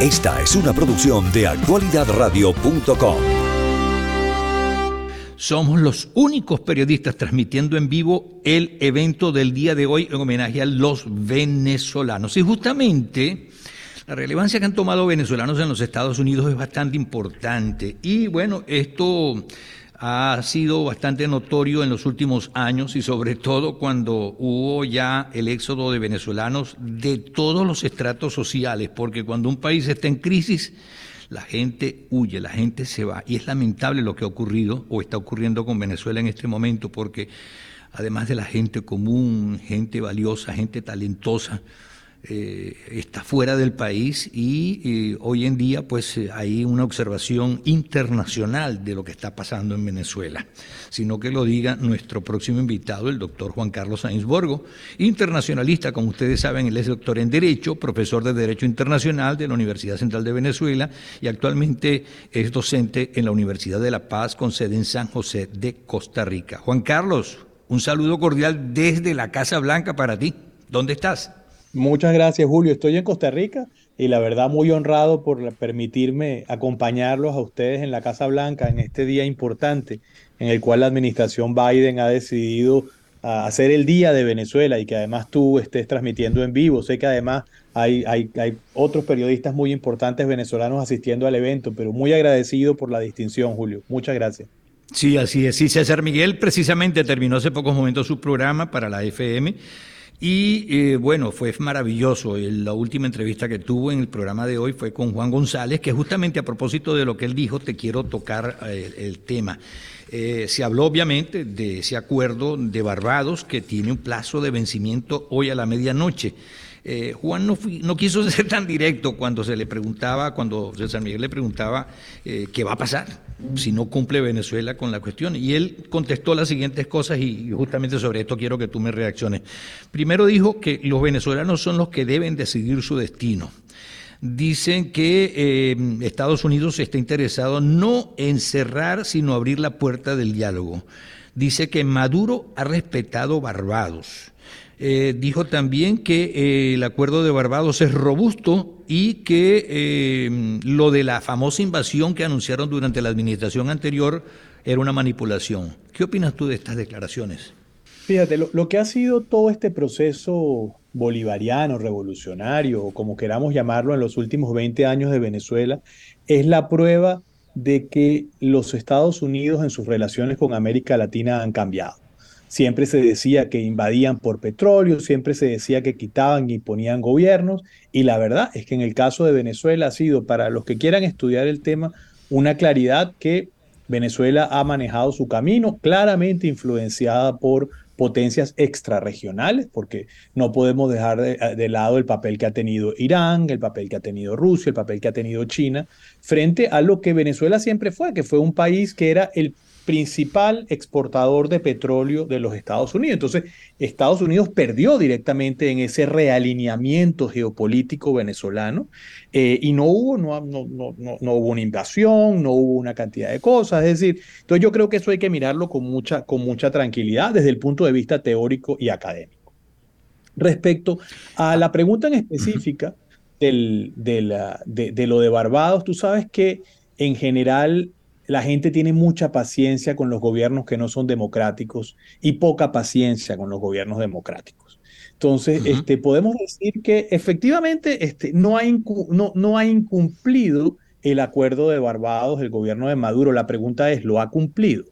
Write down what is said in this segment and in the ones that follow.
Esta es una producción de actualidadradio.com. Somos los únicos periodistas transmitiendo en vivo el evento del día de hoy en homenaje a los venezolanos. Y justamente la relevancia que han tomado venezolanos en los Estados Unidos es bastante importante. Y bueno, esto ha sido bastante notorio en los últimos años y sobre todo cuando hubo ya el éxodo de venezolanos de todos los estratos sociales, porque cuando un país está en crisis, la gente huye, la gente se va. Y es lamentable lo que ha ocurrido o está ocurriendo con Venezuela en este momento, porque además de la gente común, gente valiosa, gente talentosa, eh, está fuera del país y eh, hoy en día pues eh, hay una observación internacional de lo que está pasando en Venezuela, sino que lo diga nuestro próximo invitado, el doctor Juan Carlos Sainsborgo, internacionalista, como ustedes saben, él es doctor en Derecho, profesor de Derecho Internacional de la Universidad Central de Venezuela y actualmente es docente en la Universidad de La Paz con sede en San José de Costa Rica. Juan Carlos, un saludo cordial desde la Casa Blanca para ti. ¿Dónde estás? Muchas gracias, Julio. Estoy en Costa Rica y la verdad muy honrado por permitirme acompañarlos a ustedes en la Casa Blanca en este día importante en el cual la administración Biden ha decidido ah, hacer el Día de Venezuela y que además tú estés transmitiendo en vivo. Sé que además hay, hay, hay otros periodistas muy importantes venezolanos asistiendo al evento, pero muy agradecido por la distinción, Julio. Muchas gracias. Sí, así es. Sí, César Miguel precisamente terminó hace pocos momentos su programa para la FM y eh, bueno, fue maravilloso. La última entrevista que tuvo en el programa de hoy fue con Juan González, que justamente a propósito de lo que él dijo, te quiero tocar eh, el, tema. Eh, se habló obviamente de ese acuerdo de Barbados que tiene un plazo de vencimiento hoy a la medianoche. Eh, Juan no, no, quiso ser tan directo cuando se le preguntaba, cuando César Miguel le preguntaba eh, qué va a pasar si no cumple Venezuela con la cuestión. Y él contestó las siguientes cosas y justamente sobre esto quiero que tú me reacciones. Primero dijo que los venezolanos son los que deben decidir su destino. Dicen que eh, Estados Unidos está interesado no en cerrar, sino abrir la puerta del diálogo. Dice que Maduro ha respetado Barbados eh, dijo también que eh, el acuerdo de Barbados es robusto y que eh, lo de la famosa invasión que anunciaron durante la administración anterior era una manipulación. ¿Qué opinas tú de estas declaraciones? Fíjate, lo, que ha sido todo este proceso bolivariano, revolucionario, o como queramos llamarlo, en los últimos 20 años de Venezuela, es la prueba de que los Estados Unidos en sus relaciones con América Latina han cambiado. Siempre se decía que invadían por petróleo, siempre se decía que quitaban y ponían gobiernos, y la verdad es que en el caso de Venezuela ha sido, para los que quieran estudiar el tema, una claridad que Venezuela ha manejado su camino, claramente influenciada por potencias extrarregionales, porque no podemos dejar de, lado el papel que ha tenido Irán, el papel que ha tenido Rusia, el papel que ha tenido China, frente a lo que Venezuela siempre fue, que fue un país que era el principal exportador de petróleo de los Estados Unidos. Entonces, Estados Unidos perdió directamente en ese realineamiento geopolítico venezolano eh, y no hubo, no, no, no, no, hubo una invasión, no hubo una cantidad de cosas. Es decir, entonces yo creo que eso hay que mirarlo con mucha, con mucha tranquilidad desde el punto de vista teórico y académico. Respecto a la pregunta en específica del, de, la, de, de lo de Barbados, tú sabes que en general la gente tiene mucha paciencia con los gobiernos que no son democráticos y poca paciencia con los gobiernos democráticos. Entonces, este, podemos decir que efectivamente este, no, ha no, no ha incumplido el acuerdo de Barbados, el gobierno de Maduro. La pregunta es, ¿lo ha cumplido?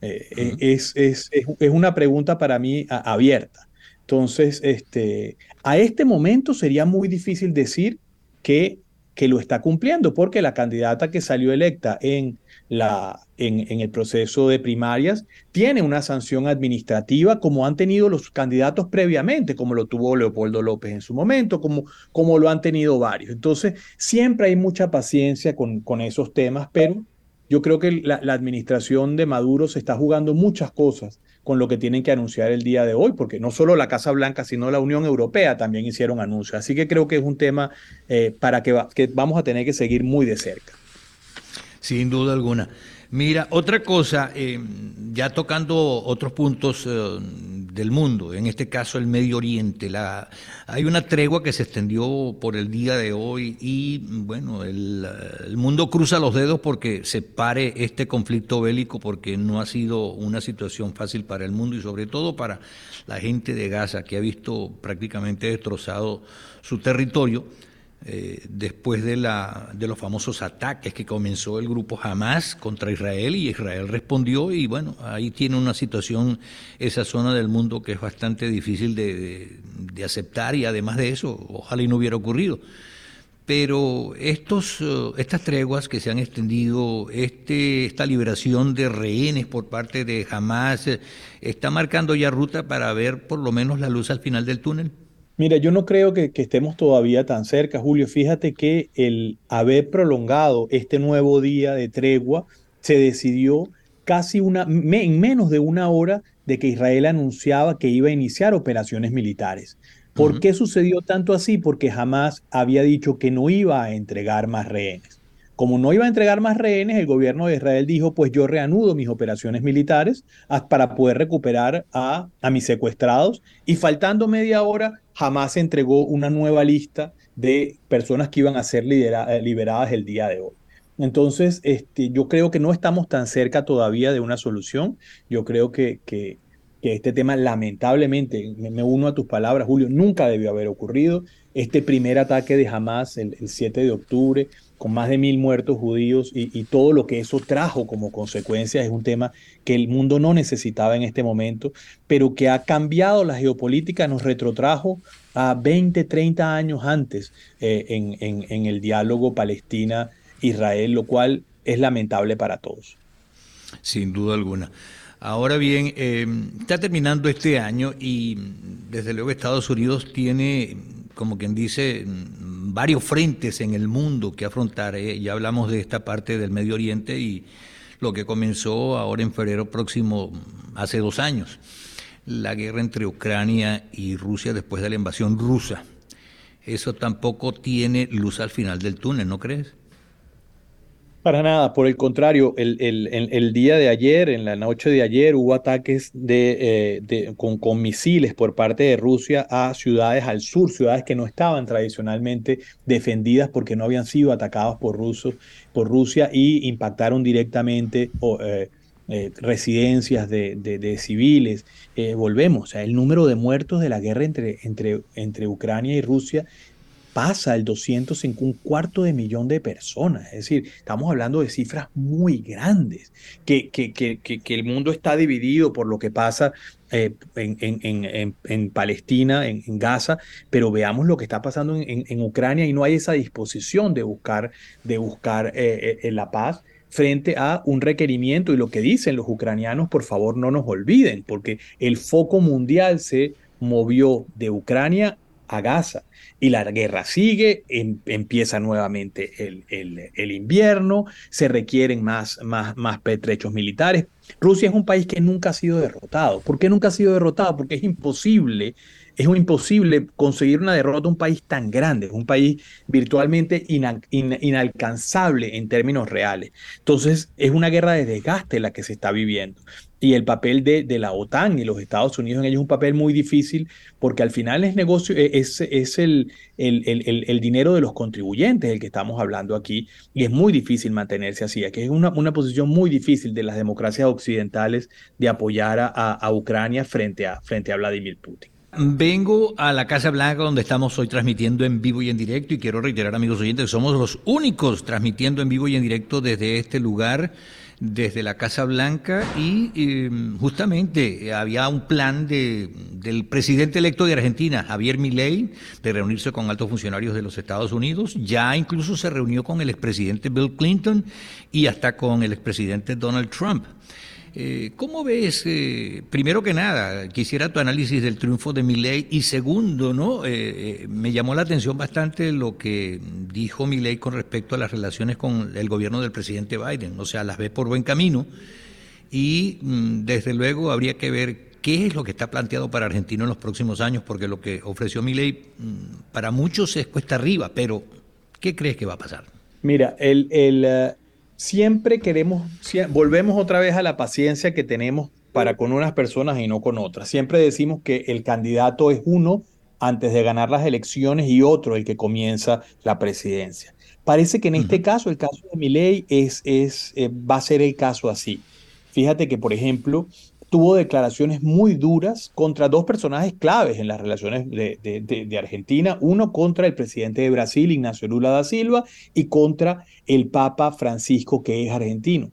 Eh, eh, es, es, es, una pregunta para mí abierta. Entonces, este, a este momento sería muy difícil decir que que lo está cumpliendo, porque la candidata que salió electa en, la, en, el proceso de primarias tiene una sanción administrativa como han tenido los candidatos previamente, como lo tuvo Leopoldo López en su momento, como, como lo han tenido varios. Entonces, siempre hay mucha paciencia con, con esos temas, pero yo creo que la, la administración de Maduro se está jugando muchas cosas con lo que tienen que anunciar el día de hoy, porque no solo la Casa Blanca, sino la Unión Europea también hicieron anuncios. Así que creo que es un tema eh, para que, que vamos a tener que seguir muy de cerca. Sin duda alguna. Mira, otra cosa, eh, ya tocando otros puntos eh, del mundo, en este caso el Medio Oriente. La, hay una tregua que se extendió por el día de hoy y bueno, el, el, mundo cruza los dedos porque se pare este conflicto bélico porque no ha sido una situación fácil para el mundo y sobre todo para la gente de Gaza que ha visto prácticamente destrozado su territorio eh, después de, la, de los famosos ataques que comenzó el grupo Hamas contra Israel y Israel respondió y bueno, ahí tiene una situación esa zona del mundo que es bastante difícil de, aceptar y además de eso, ojalá y no hubiera ocurrido. Pero estos, eh, estas treguas que se han extendido, este, esta liberación de rehenes por parte de Hamas, eh, ¿está marcando ya ruta para ver por lo menos la luz al final del túnel? Mira, yo no creo que, estemos todavía tan cerca, Julio. Fíjate que el haber prolongado este nuevo día de tregua se decidió casi una, en menos de una hora de que Israel anunciaba que iba a iniciar operaciones militares. ¿Por qué sucedió tanto así? Porque jamás había dicho que no iba a entregar más rehenes. Como no iba a entregar más rehenes, el gobierno de Israel dijo, pues yo reanudo mis operaciones militares para poder recuperar a, mis secuestrados. Y faltando media hora, jamás entregó una nueva lista de personas que iban a ser eh, liberadas el día de hoy. Entonces, este, yo creo que no estamos tan cerca todavía de una solución. Yo creo que, que, este tema, lamentablemente, me, uno a tus palabras, Julio, nunca debió haber ocurrido. Este primer ataque de Hamas el, el 7 de octubre, con más de mil muertos judíos y, todo lo que eso trajo como consecuencia es un tema que el mundo no necesitaba en este momento, pero que ha cambiado la geopolítica, nos retrotrajo a 20, 30 años antes eh, en, el diálogo Palestina-Israel, lo cual es lamentable para todos. Sin duda alguna. Ahora bien, eh, está terminando este año y desde luego Estados Unidos tiene, como quien dice, varios frentes en el mundo que afrontar. ¿eh? Ya hablamos de esta parte del Medio Oriente y lo que comenzó ahora en febrero próximo, hace dos años, la guerra entre Ucrania y Rusia después de la invasión rusa. Eso tampoco tiene luz al final del túnel, ¿no crees? Para nada, por el contrario, el, el, día de ayer, en la noche de ayer, hubo ataques de, eh, con, con, misiles por parte de Rusia a ciudades al sur, ciudades que no estaban tradicionalmente defendidas porque no habían sido atacadas por, rusos, por Rusia y impactaron directamente eh, eh, residencias de, de, civiles. volvemos, o sea, el número de muertos de la guerra entre, entre, entre Ucrania y Rusia pasa el 205, un cuarto de millón de personas. Es decir, estamos hablando de cifras muy grandes, que, que, que, que el mundo está dividido por lo que pasa eh, en, en, en, Palestina, en, Gaza, pero veamos lo que está pasando en, Ucrania y no hay esa disposición de buscar, de buscar eh, eh, la paz frente a un requerimiento y lo que dicen los ucranianos, por favor no nos olviden, porque el foco mundial se movió de Ucrania a Gaza. Y la guerra sigue, em, empieza nuevamente el, el, invierno, se requieren más, más, más pertrechos militares. Rusia es un país que nunca ha sido derrotado. ¿Por qué nunca ha sido derrotado? Porque es imposible es imposible conseguir una derrota a un país tan grande, un país virtualmente inalcanzable en términos reales. Entonces, es una guerra de desgaste la que se está viviendo. Y el papel de, la OTAN y los Estados Unidos en ello es un papel muy difícil porque al final es negocio, e, es, el, dinero de los contribuyentes el que estamos hablando aquí y es muy difícil mantenerse así. Aquí es una, una posición muy difícil de las democracias occidentales de apoyar a, a Ucrania frente a, frente a Vladimir Putin. Vengo a la Casa Blanca donde estamos hoy transmitiendo en vivo y en directo y quiero reiterar amigos oyentes que somos los únicos transmitiendo en vivo y en directo desde este lugar, desde la Casa Blanca y em, justamente había un plan de, del presidente electo de Argentina, Javier Milei, de reunirse con altos funcionarios de los Estados Unidos, ya incluso se reunió con el expresidente Bill Clinton y hasta con el expresidente Donald Trump. Eh, ¿Cómo ves, eh, primero que nada, quisiera tu análisis del triunfo de Milei y segundo, ¿no? Eh, me llamó la atención bastante lo que dijo Milei con respecto a las relaciones con el gobierno del presidente Biden, o sea, las ve por buen camino y mm, desde luego habría que ver qué es lo que está planteado para Argentina en los próximos años, porque lo que ofreció Milei mm, para muchos es cuesta arriba, pero ¿qué crees que va a pasar? Mira, el, el siempre queremos, volvemos otra vez a la paciencia que tenemos para con unas personas y no con otras. Siempre decimos que el candidato es uno antes de ganar las elecciones y otro el que comienza la presidencia. Parece que en este caso, el caso de Milei es, es, eh, va a ser el caso así. Fíjate que, por ejemplo, tuvo declaraciones muy duras contra dos personajes claves en las relaciones de, Argentina, uno contra el presidente de Brasil, Ignacio Lula da Silva, y contra el Papa Francisco, que es argentino.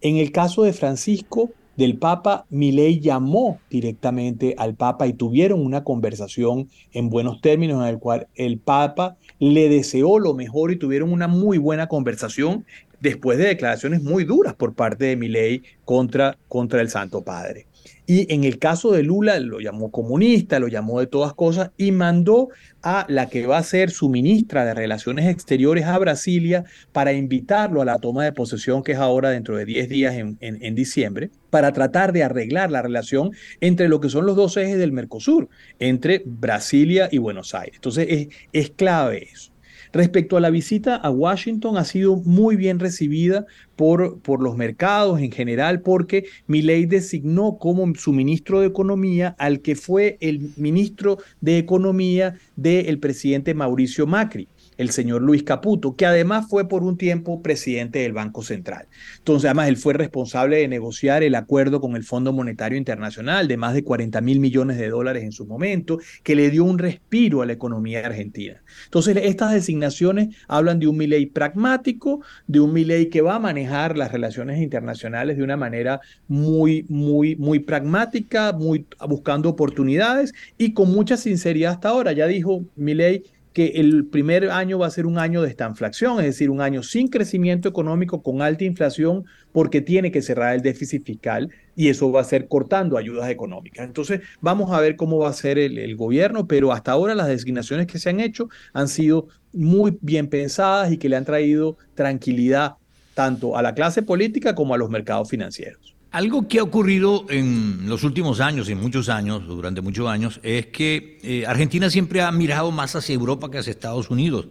En el caso de Francisco, del Papa, Milei llamó directamente al Papa y tuvieron una conversación en buenos términos en el cual el Papa le deseó lo mejor y tuvieron una muy buena conversación después de declaraciones muy duras por parte de Milei contra, contra el Santo Padre. Y en el caso de Lula lo llamó comunista, lo llamó de todas cosas y mandó a la que va a ser su ministra de Relaciones Exteriores a Brasilia para invitarlo a la toma de posesión que es ahora dentro de 10 días en, en, diciembre, para tratar de arreglar la relación entre lo que son los dos ejes del Mercosur, entre Brasilia y Buenos Aires. Entonces es, es clave eso. Respecto a la visita a Washington, ha sido muy bien recibida por, por los mercados en general, porque Milei designó como su ministro de Economía al que fue el ministro de Economía del presidente Mauricio Macri el señor Luis Caputo, que además fue por un tiempo presidente del Banco Central. Entonces, además, él fue responsable de negociar el acuerdo con el Fondo Monetario Internacional de más de 40 mil millones de dólares en su momento, que le dio un respiro a la economía argentina. Entonces, estas designaciones hablan de un Milei pragmático, de un Milei que va a manejar las relaciones internacionales de una manera muy, muy, muy pragmática, muy buscando oportunidades y con mucha sinceridad hasta ahora. Ya dijo Milei que el primer año va a ser un año de estanflación, es decir, un año sin crecimiento económico, con alta inflación, porque tiene que cerrar el déficit fiscal y eso va a ser cortando ayudas económicas. Entonces, vamos a ver cómo va a ser el, el gobierno, pero hasta ahora las designaciones que se han hecho han sido muy bien pensadas y que le han traído tranquilidad tanto a la clase política como a los mercados financieros. Algo que ha ocurrido en los últimos años, y muchos años, durante muchos años, es que eh, Argentina siempre ha mirado más hacia Europa que hacia Estados Unidos.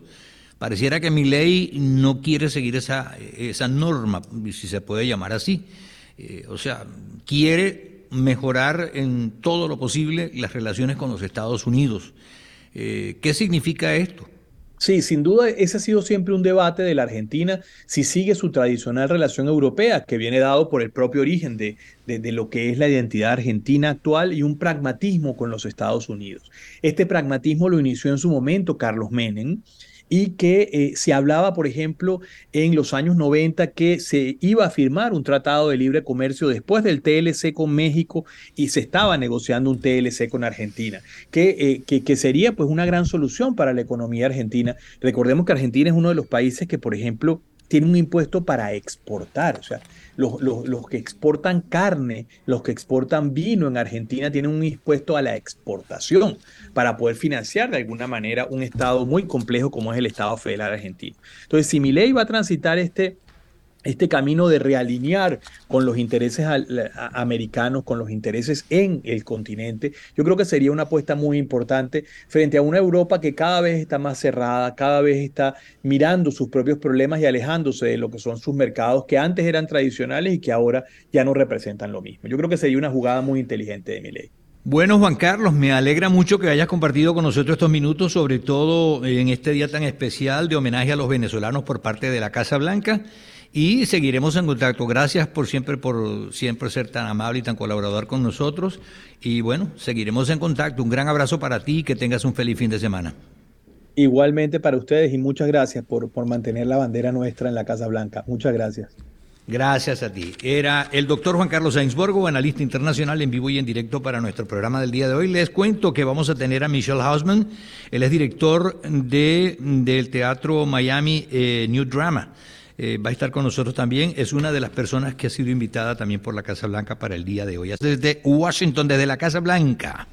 Pareciera que mi ley no quiere seguir esa, esa norma, si se puede llamar así. Eh, o sea, quiere mejorar en todo lo posible las relaciones con los Estados Unidos. Eh, ¿Qué significa esto? Sí, sin duda ese ha sido siempre un debate de la Argentina si sigue su tradicional relación europea, que viene dado por el propio origen de, de, lo que es la identidad argentina actual y un pragmatismo con los Estados Unidos. Este pragmatismo lo inició en su momento Carlos Menem y que eh, se hablaba, por ejemplo, en los años 90 que se iba a firmar un tratado de libre comercio después del TLC con México y se estaba negociando un TLC con Argentina, que, eh, que, que, sería pues una gran solución para la economía argentina. Recordemos que Argentina es uno de los países que, por ejemplo, tiene un impuesto para exportar, o sea, los, que exportan carne, los que exportan vino en Argentina tienen un impuesto a la exportación para poder financiar de alguna manera un Estado muy complejo como es el Estado Federal Argentino. Entonces, si mi ley va a transitar este, este camino de realinear con los intereses americanos, con los intereses en el continente, yo creo que sería una apuesta muy importante frente a una Europa que cada vez está más cerrada, cada vez está mirando sus propios problemas y alejándose de lo que son sus mercados que antes eran tradicionales y que ahora ya no representan lo mismo. Yo creo que sería una jugada muy inteligente de mi ley. Bueno, Juan Carlos, me alegra mucho que hayas compartido con nosotros estos minutos, sobre todo en este día tan especial de homenaje a los venezolanos por parte de la Casa Blanca y seguiremos en contacto. Gracias por siempre, por siempre ser tan amable y tan colaborador con nosotros. Y bueno, seguiremos en contacto. Un gran abrazo para ti y que tengas un feliz fin de semana. Igualmente para ustedes y muchas gracias por, por mantener la bandera nuestra en la Casa Blanca. Muchas gracias. Gracias a ti. Era el doctor Juan Carlos Sainsborgo, analista internacional en vivo y en directo para nuestro programa del día de hoy. Les cuento que vamos a tener a Michelle Hausman. Él es director de, del Teatro Miami eh, New Drama. Eh, va a estar con nosotros también. Es una de las personas que ha sido invitada también por la Casa Blanca para el día de hoy. Desde Washington, desde la Casa Blanca.